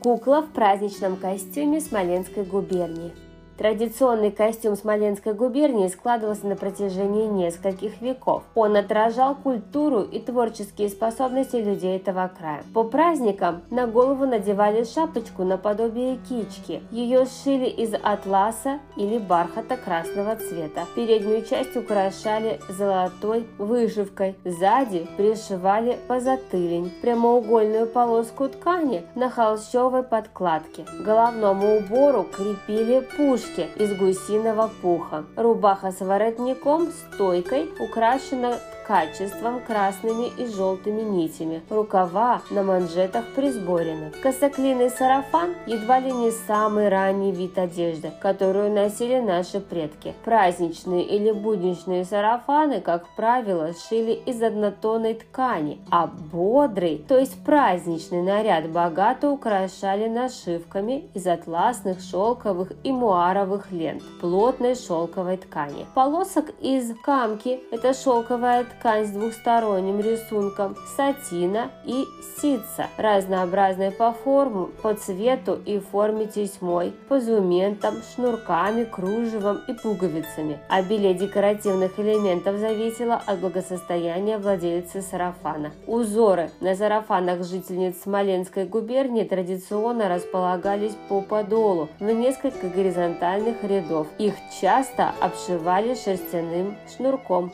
Кукла в праздничном костюме Смоленской губернии. Традиционный костюм Смоленской губернии складывался на протяжении нескольких веков. Он отражал культуру и творческие способности людей этого края. По праздникам на голову надевали шапочку наподобие кички. Ее сшили из атласа или бархата красного цвета. Переднюю часть украшали золотой вышивкой. Сзади пришивали позатылень, прямоугольную полоску ткани на холщовой подкладке. К головному убору крепили пушки рубашке из гусиного пуха. Рубаха с воротником, стойкой, украшена качеством красными и желтыми нитями. Рукава на манжетах присборены. Косоклиный сарафан едва ли не самый ранний вид одежды, которую носили наши предки. Праздничные или будничные сарафаны, как правило, шили из однотонной ткани, а бодрый, то есть праздничный наряд богато украшали нашивками из атласных, шелковых и муаровых лент, плотной шелковой ткани. Полосок из камки – это шелковая ткань ткань с двухсторонним рисунком, сатина и ситца, разнообразные по форму, по цвету и форме тесьмой, позументом, шнурками, кружевом и пуговицами. Обилие декоративных элементов зависело от благосостояния владельца сарафана. Узоры на сарафанах жительниц Смоленской губернии традиционно располагались по подолу в несколько горизонтальных рядов. Их часто обшивали шерстяным шнурком.